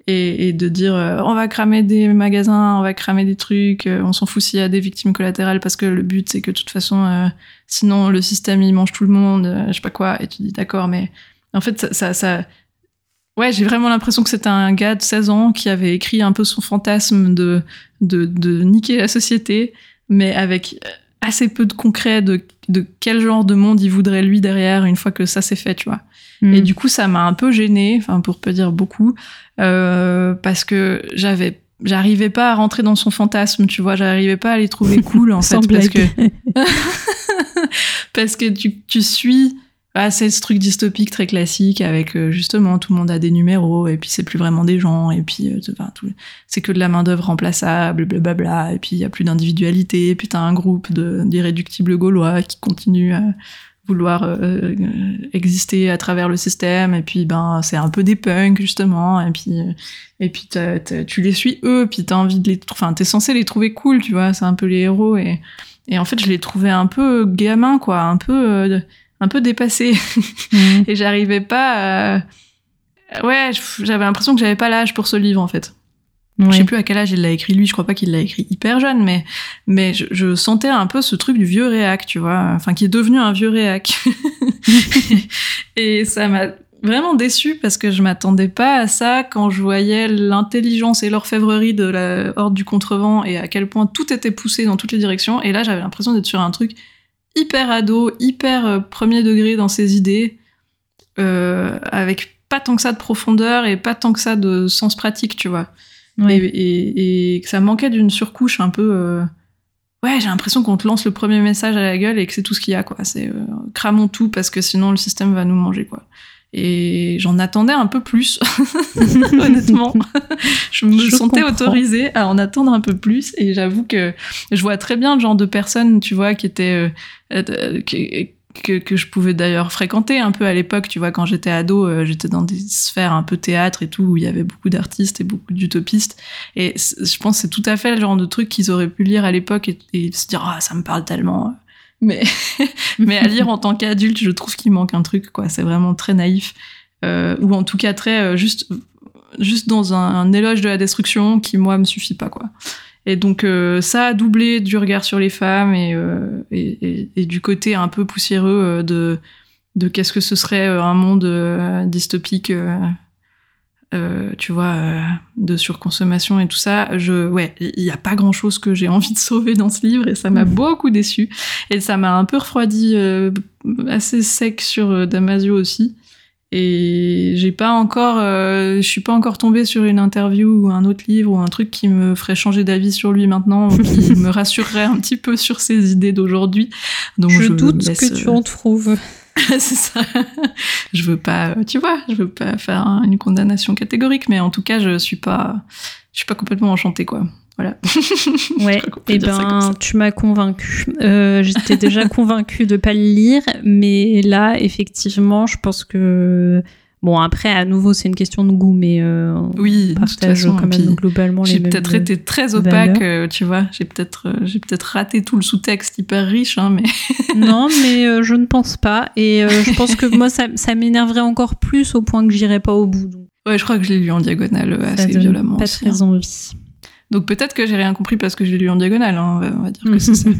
et, et de dire euh, on va cramer des magasins, on va cramer des trucs, euh, on s'en fout s'il y a des victimes collatérales parce que le but c'est que de toute façon, euh, sinon le système il mange tout le monde, je sais pas quoi. Et tu dis d'accord, mais en fait ça, ça, ça- ouais, j'ai vraiment l'impression que c'était un gars de 16 ans qui avait écrit un peu son fantasme de de, de niquer la société, mais avec assez peu de concret de, de quel genre de monde il voudrait lui derrière une fois que ça s'est fait, tu vois. Mm. Et du coup, ça m'a un peu gênée, enfin pour pas dire beaucoup, euh, parce que j'avais, j'arrivais pas à rentrer dans son fantasme, tu vois, j'arrivais pas à les trouver cool en fait, parce que parce que tu, tu suis ah, c'est ce truc dystopique très classique avec euh, justement tout le monde a des numéros et puis c'est plus vraiment des gens et puis euh, enfin, c'est que de la main d'œuvre remplaçable blablabla et puis il y a plus d'individualité et puis t'as un groupe d'irréductibles gaulois qui continuent à vouloir euh, euh, exister à travers le système et puis ben c'est un peu des punks justement et puis euh, et puis t'as- tu les suis eux puis t'as envie de les enfin t'es censé les trouver cool tu vois c'est un peu les héros et et en fait je les trouvais un peu gamins quoi un peu euh, un peu dépassés Mm. et j'arrivais pas à... ouais j'avais l'impression que j'avais pas l'âge pour ce livre en fait je sais plus à quel âge il l'a écrit lui, je crois pas qu'il l'a écrit hyper jeune, mais mais je, je sentais un peu ce truc du vieux réac, tu vois, enfin qui est devenu un vieux réac. et ça m'a vraiment déçu parce que je m'attendais pas à ça quand je voyais l'intelligence et l'orfèvrerie de la horde du contrevent et à quel point tout était poussé dans toutes les directions. Et là, j'avais l'impression d'être sur un truc hyper ado, hyper euh, premier degré dans ses idées, euh, avec pas tant que ça de profondeur et pas tant que ça de sens pratique, tu vois et, et- et que ça manquait d'une surcouche un peu. euh, Ouais, j'ai l'impression qu'on te lance le premier message à la gueule et que c'est tout ce qu'il y a, quoi. C'est euh, cramons tout parce que sinon le système va nous manger, quoi. Et j'en attendais un peu plus, honnêtement. je me Je sentais comprends. autorisée à en attendre un peu plus et j'avoue que je vois très bien le genre de personnes, tu vois, qui étaient. euh, euh, qui- que, que je pouvais d'ailleurs fréquenter un peu à l'époque, tu vois, quand j'étais ado, euh, j'étais dans des sphères un peu théâtre et tout, où il y avait beaucoup d'artistes et beaucoup d'utopistes. Et je pense que c'est tout à fait le genre de truc qu'ils auraient pu lire à l'époque et, et se dire, ah, ça me parle tellement. Mais, mais à lire en tant qu'adulte, je trouve qu'il manque un truc, quoi. C'est vraiment très naïf. Euh, ou en tout cas très euh, juste, juste dans un, éloge de la destruction qui, moi, me suffit pas, quoi. Et donc euh, ça a doublé du regard sur les femmes et, et, et- du côté un peu poussiéreux de, de qu'est-ce que ce serait un monde dystopique, euh, tu vois, euh, de surconsommation et tout ça. Je, ouais, il n'y a pas grand-chose que j'ai envie de sauver dans ce livre et ça m'a Mhm. beaucoup déçu et ça m'a un peu refroidi euh, assez sec sur Damasio aussi. Et j'ai pas encore, je suis pas encore tombée sur une interview ou un autre livre ou un truc qui me ferait changer d'avis sur lui maintenant ou qui me rassurerait un petit peu sur ses idées d'aujourd'hui. Donc je, doute laisse, que tu en trouves. c'est ça. je veux pas, euh, tu vois, je veux pas faire un- une condamnation catégorique, mais en tout cas, je suis pas, je suis pas complètement enchantée, quoi. Voilà. Ouais, et ça. ben tu m'as convaincu. Euh, J'étais déjà convaincue de pas le lire, mais là effectivement, je pense que bon après à nouveau c'est une question de goût, mais euh, on Oui, de toute partage façon, quand même globalement les J'ai peut-être été très opaque, euh, tu vois. J'ai peut-être, euh, j'ai peut-être raté tout le sous-texte hyper riche, hein, mais Non, mais euh, je ne pense pas, et euh, je pense que moi ça, ça m'énerverait encore plus au point que j'irais pas au bout. Donc, ouais, je crois que je l'ai lu en diagonale euh, ça assez violemment. pas aussi, hein. très envie. Donc peut-être que j'ai rien compris parce que je l'ai lu en diagonale. hein, on, va, on va dire que c'est ça.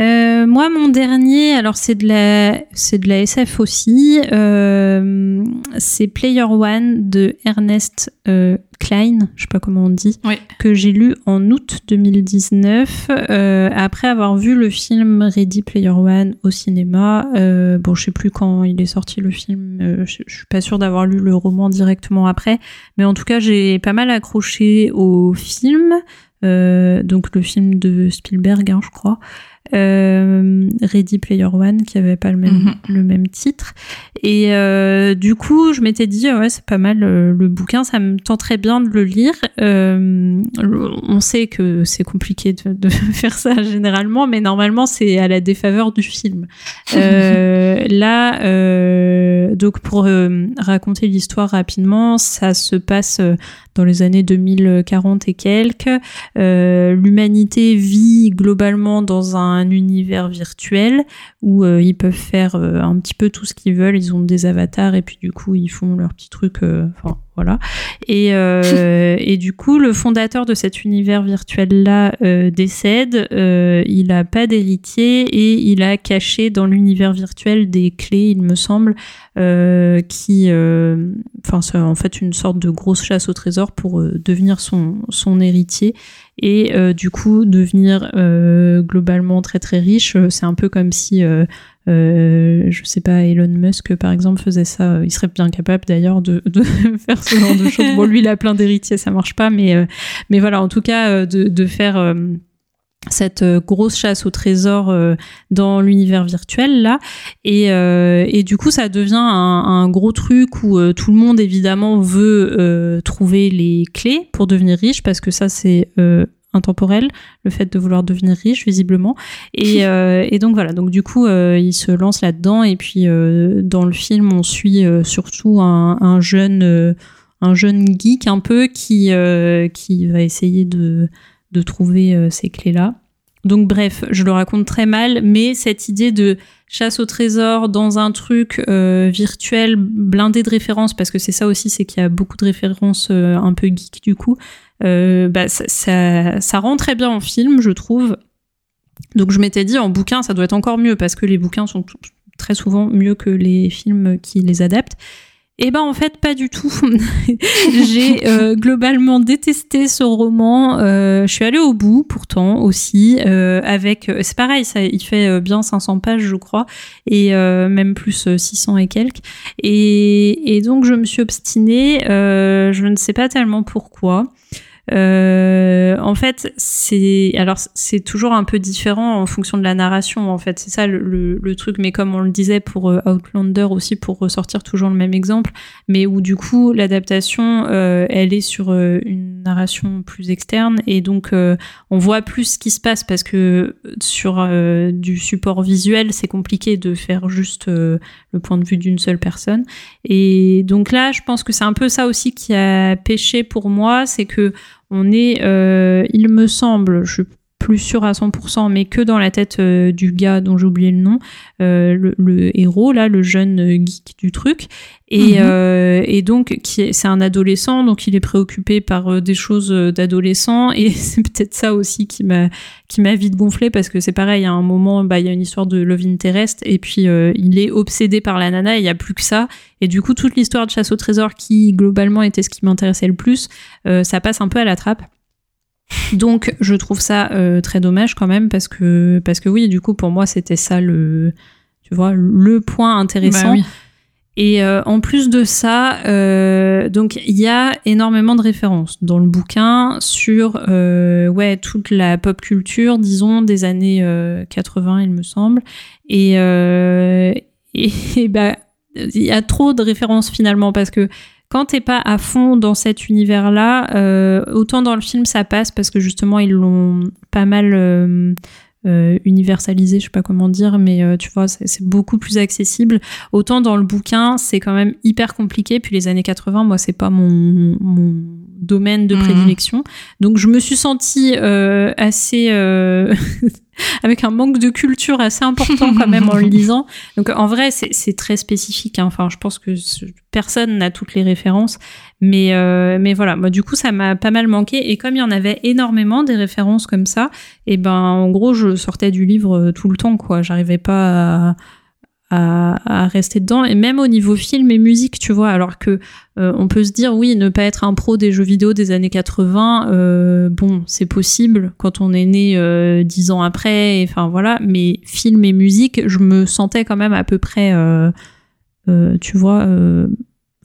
Euh, moi, mon dernier, alors c'est de la, c'est de la SF aussi. euh, c'est Player One de Ernest euh, Klein, je sais pas comment on dit, Oui. que j'ai lu en août 2019 euh, après avoir vu le film Ready Player One au cinéma. Euh, bon, je sais plus quand il est sorti le film. euh, je, je suis pas sûre d'avoir lu le roman directement après, mais en tout cas, j'ai pas mal accroché au film. Euh, donc le film de Spielberg, hein, je crois. Euh, Ready Player One qui avait pas le même, Mhm. le même titre. Et euh, du coup je m'étais dit ouais c'est pas mal euh, le bouquin ça me tenterait bien de le lire. Euh, on sait que c'est compliqué de, de faire ça généralement mais normalement c'est à la défaveur du film. Euh, là euh, donc pour raconter l'histoire rapidement ça se passe dans les années 2040 et quelques euh, l'humanité vit globalement dans un univers virtuel où euh, ils peuvent faire euh, un petit peu tout ce qu'ils veulent. Ils ont des avatars et puis du coup ils font leurs petits trucs. Enfin voilà. Et, et du coup, le fondateur de cet univers virtuel-là décède. il n'a pas d'héritier et il a caché dans l'univers virtuel des clés, il me semble, qui, enfin, c'est en fait une sorte de grosse chasse au trésor pour devenir son, son héritier et euh, du coup devenir euh, globalement très très riche. Euh, c'est un peu comme si, euh, je sais pas, Elon Musk par exemple faisait ça. Il serait bien capable d'ailleurs de, de faire ce genre de choses. Bon, lui il a plein d'héritiers, ça marche pas, mais mais voilà, en tout cas de, de faire cette euh, grosse chasse au trésor euh, dans l'univers virtuel là. Et, euh, et, du coup ça devient un, un gros truc où tout le monde évidemment veut trouver les clés pour devenir riche parce que ça c'est intemporel le fait de vouloir devenir riche visiblement. Et, et donc voilà. Donc du coup il se lance là dedans et puis dans le film on suit surtout un, un jeune un jeune geek un peu qui qui va essayer de de trouver euh, ces clés-là. Donc bref, je le raconte très mal, mais cette idée de chasse au trésor dans un truc euh, virtuel blindé de références, parce que c'est ça aussi, c'est qu'il y a beaucoup de références euh, un peu geek du coup, bah, ça, ça, rend très bien en film, je trouve. Donc je m'étais dit en bouquin, ça doit être encore mieux, parce que les bouquins sont très souvent mieux que les films qui les adaptent. Eh ben en fait pas du tout. J'ai euh, globalement détesté ce roman. Euh, je suis allée au bout pourtant aussi euh, avec. C'est pareil, ça, il fait bien 500 pages je crois et même plus 600 et quelques. Et, donc je me suis obstinée. je ne sais pas tellement pourquoi. Euh, en fait, c'est alors c'est toujours un peu différent en fonction de la narration. En fait, c'est ça le, le, truc. Mais comme on le disait pour euh, Outlander aussi, pour ressortir toujours le même exemple, mais où du coup l'adaptation, euh, elle est sur euh, une narration plus externe et donc on voit plus ce qui se passe parce que sur du support visuel, c'est compliqué de faire juste le point de vue d'une seule personne. Et donc là, je pense que c'est un peu ça aussi qui a péché pour moi, c'est que on est, euh, il me semble, je plus sûr à 100%, mais que dans la tête euh, du gars dont j'ai oublié le nom, euh, le, héros, là, le jeune geek du truc. Et, mhm. et donc, c'est un adolescent, donc il est préoccupé par des choses d'adolescent. Et c'est peut-être ça aussi qui m'a qui m'a vite gonflé parce que c'est pareil, à un moment, bah, il y a une histoire de love interest et puis il est obsédé par la nana, il n'y a plus que ça. Et du coup, toute l'histoire de chasse au trésor qui, globalement, était ce qui m'intéressait le plus, ça passe un peu à la trappe. Donc je trouve ça euh, très dommage quand même parce que parce que oui du coup pour moi c'était ça le tu vois le point intéressant. Bah Et euh, en plus de ça, euh, donc il y a énormément de références dans le bouquin sur ouais toute la pop culture, disons des années 80 il me semble, et et, et bah il y a trop de références finalement parce que quand t'es pas à fond dans cet univers-là, euh, autant dans le film ça passe parce que justement ils l'ont pas mal euh, euh, universalisé, je sais pas comment dire, mais tu vois, c'est beaucoup plus accessible. Autant dans le bouquin, c'est quand même hyper compliqué. Puis les années 80, moi, c'est pas mon, mon domaine de mhm. prédilection. Donc je me suis sentie assez avec un manque de culture assez important quand même en le lisant. Donc en vrai, c'est très spécifique. Hein. Enfin, je pense que personne n'a toutes les références, mais euh, mais voilà. Moi, du coup, ça m'a pas mal manqué. Et comme il y en avait énormément des références comme ça, et eh ben en gros, je sortais du livre euh, tout le temps. Quoi, j'arrivais pas à à, rester dedans. Et même au niveau film et musique tu vois alors que euh, on peut se dire oui ne pas être un pro des jeux vidéo des années 80 euh, bon c'est possible quand on est né euh, dix ans après enfin voilà. Mais film et musique je me sentais quand même à peu près tu vois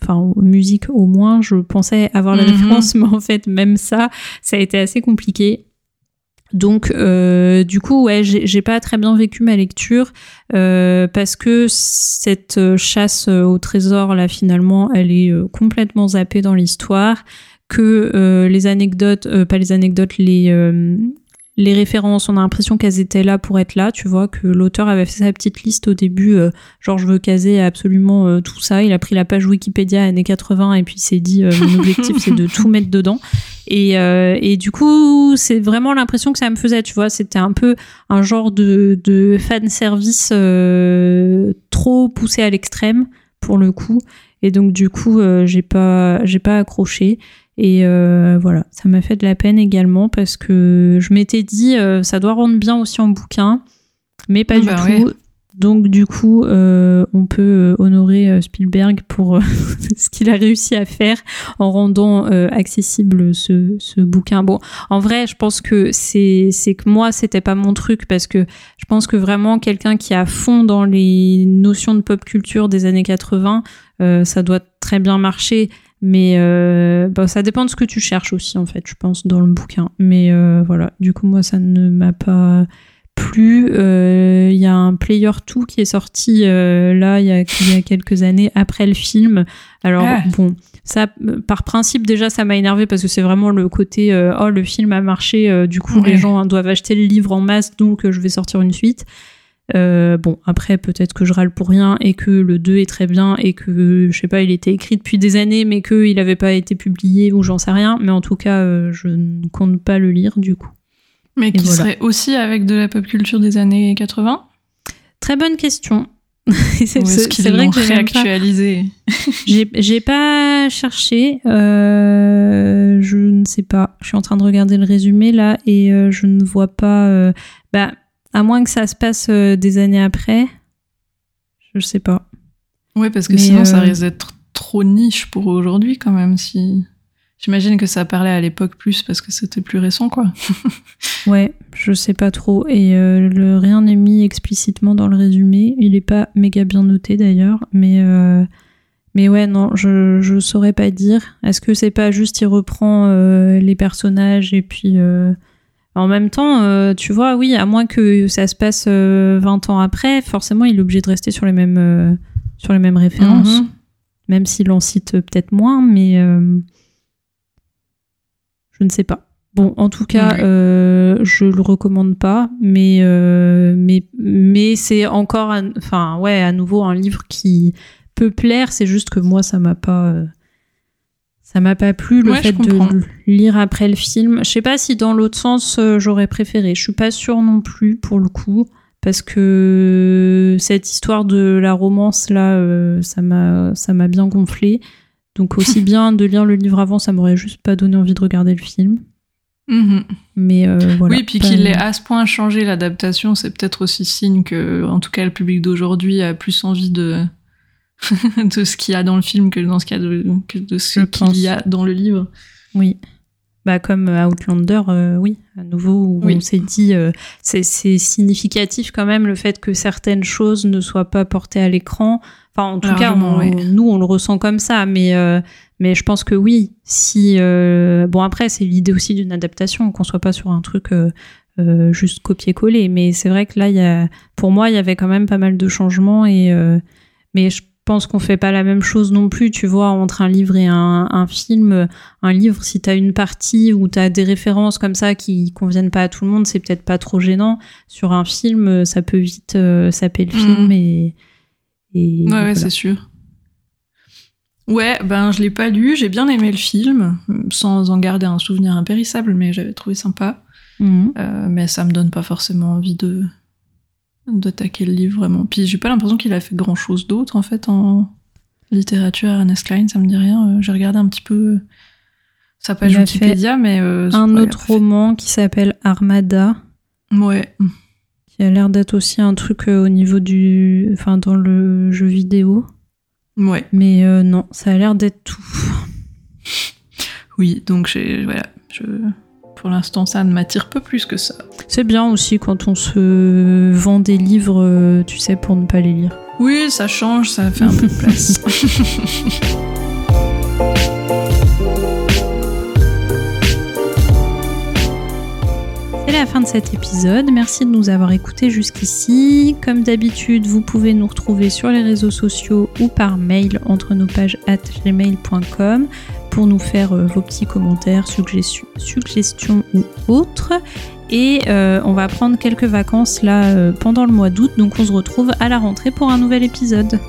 enfin musique au moins je pensais avoir la mhm. référence mais en fait même ça ça a été assez compliqué donc, euh, du coup, ouais, j'ai pas très bien vécu ma lecture euh, parce que cette chasse au trésor là, finalement, elle est euh, complètement zappée dans l'histoire. Que les anecdotes, pas les anecdotes, les les références, on a l'impression qu'elles étaient là pour être là, tu vois, que l'auteur avait fait sa petite liste au début, euh, genre je veux caser absolument euh, tout ça, il a pris la page Wikipédia années 80 et puis s'est dit euh, mon objectif c'est de tout mettre dedans. Et, et du coup, c'est vraiment l'impression que ça me faisait, tu vois, c'était un peu un genre de, de fan service trop poussé à l'extrême pour le coup. Et donc du coup, j'ai pas, j'ai pas accroché. Et voilà, ça m'a fait de la peine également parce que je m'étais dit, ça doit rendre bien aussi en bouquin, mais pas ah du bah tout. Donc du coup, euh, on peut euh, honorer euh, Spielberg pour ce qu'il a réussi à faire en rendant accessible ce, ce, bouquin. Bon, en vrai, je pense que c'est que moi, c'était pas mon truc parce que je pense que vraiment quelqu'un qui à fond dans les notions de pop culture des années 80, ça doit très bien marcher. Mais bah, ça dépend de ce que tu cherches aussi, en fait, je pense, dans le bouquin. Mais voilà, du coup, moi, ça ne m'a pas plus. Euh, il y a un Player 2 qui est sorti euh, là il y, a, quelques années après le film. Alors ah. bon, ça par principe déjà ça m'a énervé parce que c'est vraiment le côté euh, oh le film a marché, du coup les gens doivent acheter le livre en masse donc je vais sortir une suite. bon, après, peut-être que je râle pour rien et que le 2 est très bien et que, je sais pas, il était écrit depuis des années mais qu'il n'avait pas été publié ou j'en sais rien. Mais en tout cas, je ne compte pas le lire du coup. Mais qui serait aussi avec de la pop culture des années 80 Très bonne question. c'est vrai que réactualisé. J'ai pas cherché. Euh, je ne sais pas. Je suis en train de regarder le résumé là et euh, je ne vois pas. Euh, bah, à moins que ça se passe des années après. Je sais pas. Ouais, parce que sinon ça risque d'être trop niche pour aujourd'hui quand même si. J'imagine que ça parlait à l'époque plus parce que c'était plus récent, quoi. ouais, je sais pas trop. Et euh, le, rien n'est mis explicitement dans le résumé. Il est pas méga bien noté d'ailleurs, mais euh, mais ouais, non, je je saurais pas dire. Est-ce que c'est pas juste il reprend euh, les personnages et puis en même temps, tu vois, oui, à moins que ça se passe 20 ans après, forcément, il est obligé de rester sur les mêmes sur les mêmes références, mhm. même s'il en cite peut-être moins, mais je ne sais pas. Bon, en tout cas, euh, je le recommande pas, mais euh, mais mais c'est encore, enfin ouais, à nouveau un livre qui peut plaire. C'est juste que moi, ça m'a pas, euh, ça m'a pas plu le fait de lire après le film. Je sais pas si dans l'autre sens j'aurais préféré. Je suis pas sûre non plus pour le coup, parce que cette histoire de la romance là, ça m'a ça m'a bien gonflé. Donc aussi bien de lire le livre avant, ça m'aurait juste pas donné envie de regarder le film. Mhm. Mais euh, voilà. Oui, puis qu'il ait à ce point changé l'adaptation, c'est peut-être aussi signe que, en tout cas, le public d'aujourd'hui a plus envie de de ce qu'il y a dans le film que dans ce qu'il y a de, que de ce qu'il y a dans le livre. Oui. Bah comme Outlander, euh, oui, à nouveau, où on s'est dit, euh, c'est significatif quand même le fait que certaines choses ne soient pas portées à l'écran. Enfin, en tout cas, nous, on le ressent comme ça, mais, euh, mais je pense que oui. Si euh, bon, après, c'est l'idée aussi d'une adaptation, qu'on soit pas sur un truc euh, juste copier-coller. Mais c'est vrai que là, y a, pour moi, il y avait quand même pas mal de changements et mais je pense qu'on fait pas la même chose non plus, tu vois, entre un livre et un, un film. Un livre, si tu as une partie où tu as des références comme ça qui conviennent pas à tout le monde, c'est peut-être pas trop gênant. Sur un film, ça peut vite saper le film mmh. Et ouais, c'est sûr. Ouais, ben je l'ai pas lu, j'ai bien aimé le film, sans en garder un souvenir impérissable, mais j'avais trouvé sympa. Mhm. Euh, mais ça me donne pas forcément envie de d'attaquer le livre vraiment. Puis j'ai pas l'impression qu'il a fait grand chose d'autre en fait en littérature. Ernest Klein, ça me dit rien. Euh, j'ai regardé un petit peu sa page Wikipédia, mais euh, un autre roman qui s'appelle Armada. Ouais a l'air d'être aussi un truc euh, au niveau du. Enfin, dans le jeu vidéo. Ouais. Mais euh, non, ça a l'air d'être tout. Oui, donc j'ai. Voilà. Je... Pour l'instant, ça ne m'attire pas plus que ça. C'est bien aussi quand on se vend des livres, euh, tu sais, pour ne pas les lire. Oui, ça change, ça fait un peu de place. la fin de cet épisode. Merci de nous avoir écoutés jusqu'ici. Comme d'habitude, vous pouvez nous retrouver sur les réseaux sociaux ou par mail entre nos pages at gmail.com pour nous faire euh, vos petits commentaires, suggestions, ou autres. Et euh, on va prendre quelques vacances là euh, pendant le mois d'août, donc on se retrouve à la rentrée pour un nouvel épisode.